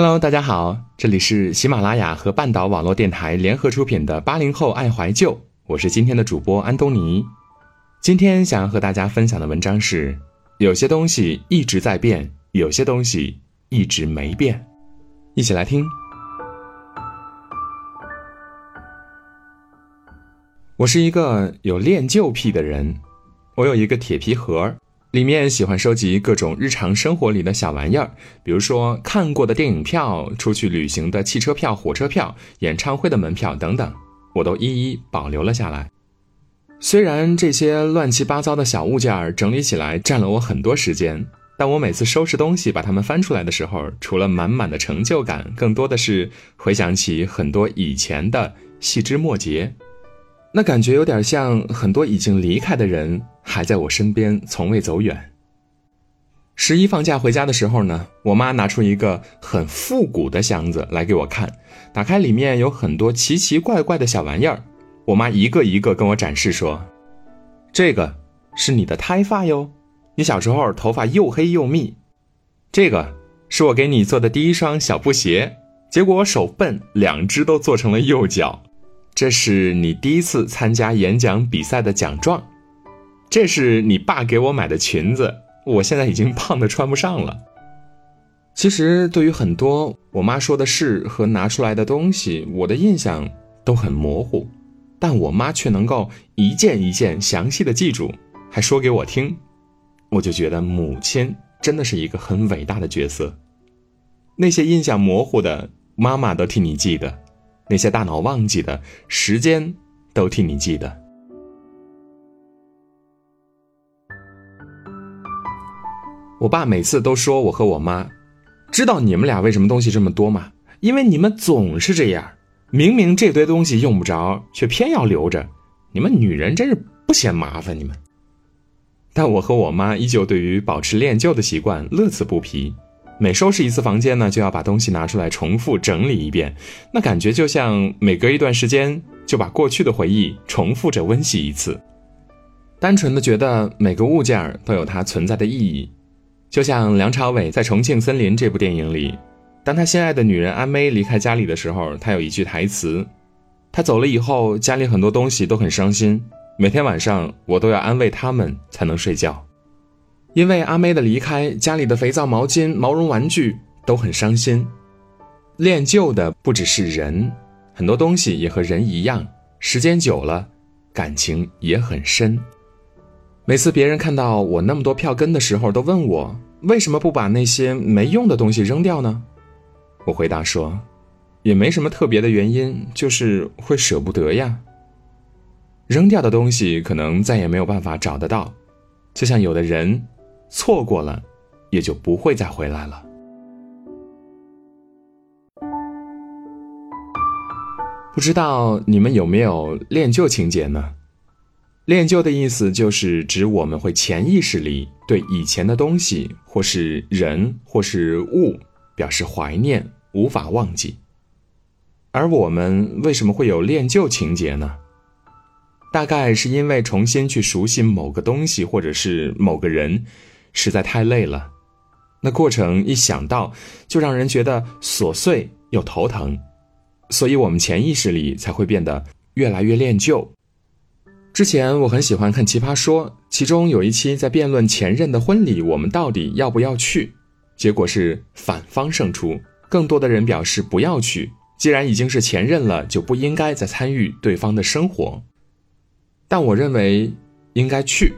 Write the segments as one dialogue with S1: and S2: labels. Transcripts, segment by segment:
S1: Hello，大家好，这里是喜马拉雅和半岛网络电台联合出品的《八零后爱怀旧》，我是今天的主播安东尼。今天想要和大家分享的文章是：有些东西一直在变，有些东西一直没变。一起来听。我是一个有恋旧癖的人，我有一个铁皮盒。里面喜欢收集各种日常生活里的小玩意儿，比如说看过的电影票、出去旅行的汽车票、火车票、演唱会的门票等等，我都一一保留了下来。虽然这些乱七八糟的小物件整理起来占了我很多时间，但我每次收拾东西把它们翻出来的时候，除了满满的成就感，更多的是回想起很多以前的细枝末节。那感觉有点像很多已经离开的人还在我身边，从未走远。十一放假回家的时候呢，我妈拿出一个很复古的箱子来给我看，打开里面有很多奇奇怪怪的小玩意儿。我妈一个一个跟我展示说：“这个是你的胎发哟，你小时候头发又黑又密。这个是我给你做的第一双小布鞋，结果我手笨，两只都做成了右脚。”这是你第一次参加演讲比赛的奖状，这是你爸给我买的裙子，我现在已经胖的穿不上了。其实对于很多我妈说的事和拿出来的东西，我的印象都很模糊，但我妈却能够一件一件详细的记住，还说给我听，我就觉得母亲真的是一个很伟大的角色。那些印象模糊的，妈妈都替你记得。那些大脑忘记的时间，都替你记得。我爸每次都说我和我妈，知道你们俩为什么东西这么多吗？因为你们总是这样，明明这堆东西用不着，却偏要留着。你们女人真是不嫌麻烦，你们。但我和我妈依旧对于保持恋旧的习惯乐此不疲。每收拾一次房间呢，就要把东西拿出来重复整理一遍，那感觉就像每隔一段时间就把过去的回忆重复着温习一次。单纯的觉得每个物件都有它存在的意义，就像梁朝伟在《重庆森林》这部电影里，当他心爱的女人阿妹离开家里的时候，他有一句台词：“他走了以后，家里很多东西都很伤心，每天晚上我都要安慰他们才能睡觉。”因为阿妹的离开，家里的肥皂、毛巾、毛绒玩具都很伤心。恋旧的不只是人，很多东西也和人一样，时间久了，感情也很深。每次别人看到我那么多票根的时候，都问我为什么不把那些没用的东西扔掉呢？我回答说，也没什么特别的原因，就是会舍不得呀。扔掉的东西可能再也没有办法找得到，就像有的人。错过了，也就不会再回来了。不知道你们有没有恋旧情节呢？恋旧的意思就是指我们会潜意识里对以前的东西，或是人，或是物表示怀念，无法忘记。而我们为什么会有恋旧情节呢？大概是因为重新去熟悉某个东西，或者是某个人。实在太累了，那过程一想到就让人觉得琐碎又头疼，所以我们潜意识里才会变得越来越恋旧。之前我很喜欢看《奇葩说》，其中有一期在辩论前任的婚礼，我们到底要不要去？结果是反方胜出，更多的人表示不要去。既然已经是前任了，就不应该再参与对方的生活。但我认为应该去，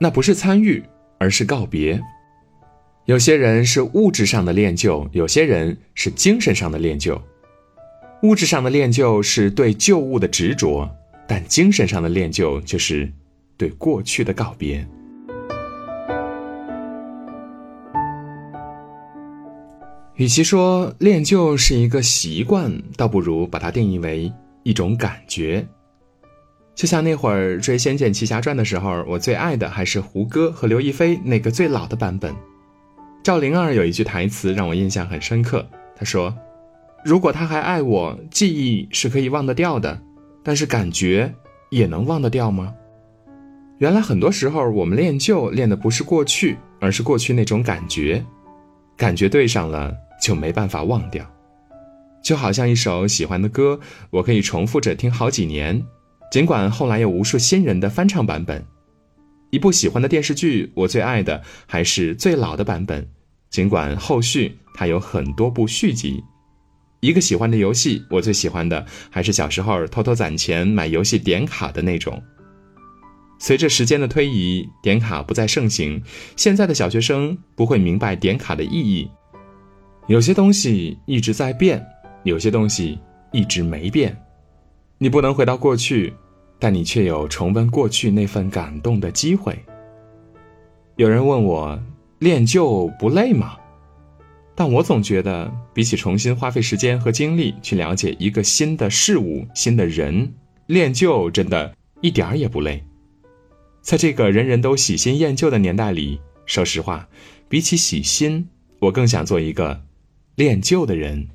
S1: 那不是参与。而是告别。有些人是物质上的恋旧，有些人是精神上的恋旧。物质上的恋旧是对旧物的执着，但精神上的恋旧就是对过去的告别。与其说恋旧是一个习惯，倒不如把它定义为一种感觉。就像那会儿追《仙剑奇侠传》的时候，我最爱的还是胡歌和刘亦菲那个最老的版本。赵灵儿有一句台词让我印象很深刻，她说：“如果他还爱我，记忆是可以忘得掉的，但是感觉也能忘得掉吗？”原来很多时候我们练旧练的不是过去，而是过去那种感觉，感觉对上了，就没办法忘掉。就好像一首喜欢的歌，我可以重复着听好几年，尽管后来有无数新人的翻唱版本。一部喜欢的电视剧，我最爱的还是最老的版本，尽管后续它有很多部续集。一个喜欢的游戏，我最喜欢的还是小时候偷偷攒钱买游戏点卡的那种。随着时间的推移，点卡不再盛行，现在的小学生不会明白点卡的意义。有些东西一直在变，有些东西一直没变。你不能回到过去，但你却有重温过去那份感动的机会。有人问我，练就不累吗？但我总觉得，比起重新花费时间和精力去了解一个新的事物、新的人，练旧真的一点儿也不累。在这个人人都喜新厌旧的年代里，说实话，比起喜新，我更想做一个练旧的人。